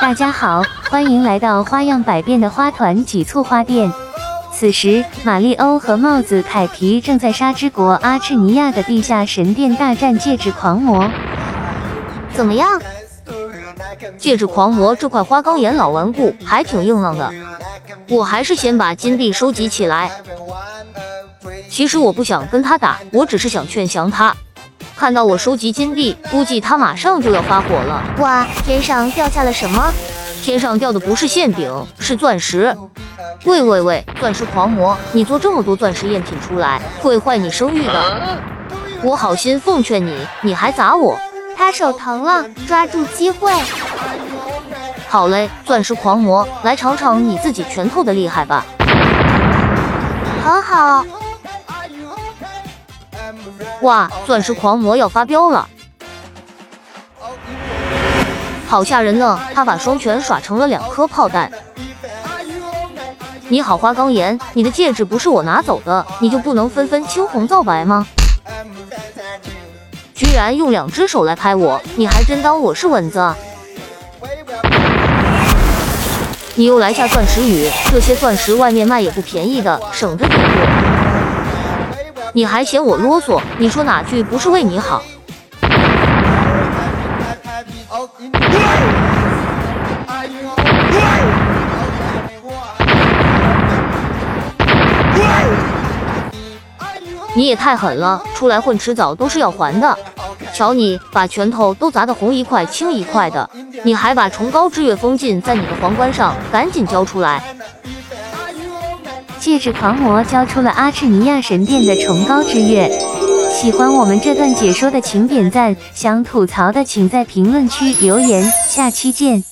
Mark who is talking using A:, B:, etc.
A: 大家好，欢迎来到花样百变的花团挤促花店。此时，玛丽欧和帽子凯皮正在沙之国阿赤尼亚的地下神殿大战戒指狂魔。
B: 怎么样？戒指狂魔这块花岗岩老顽固还挺硬朗的。我还是先把金币收集起来。其实我不想跟他打，我只是想劝降他。看到我收集金币，估计他马上就要发火了。
C: 哇，天上掉下了什么？
B: 天上掉的不是馅饼，是钻石。喂喂喂，钻石狂魔，你做这么多钻石赝品出来，会坏你声誉的。我好心奉劝你，你还砸我。
C: 他手疼了，抓住机会。
B: 好嘞，钻石狂魔，来尝尝你自己拳头的厉害吧。
C: 很好。
B: 哇，钻石狂魔要发飙了，好吓人呢！他把双拳耍成了两颗炮弹。你好，花岗岩，你的戒指不是我拿走的，你就不能分分青红皂白吗？居然用两只手来拍我，你还真当我是蚊子？你又来下钻石雨，这些钻石外面卖也不便宜的，省着点用。你还嫌我啰嗦？你说哪句不是为你好？你也太狠了！出来混，迟早都是要还的。瞧你把拳头都砸得红一块青一块的，你还把崇高之月封禁在你的皇冠上，赶紧交出来！
A: 戒指狂魔交出了阿赤尼亚神殿的崇高之月。喜欢我们这段解说的请点赞，想吐槽的请在评论区留言。下期见。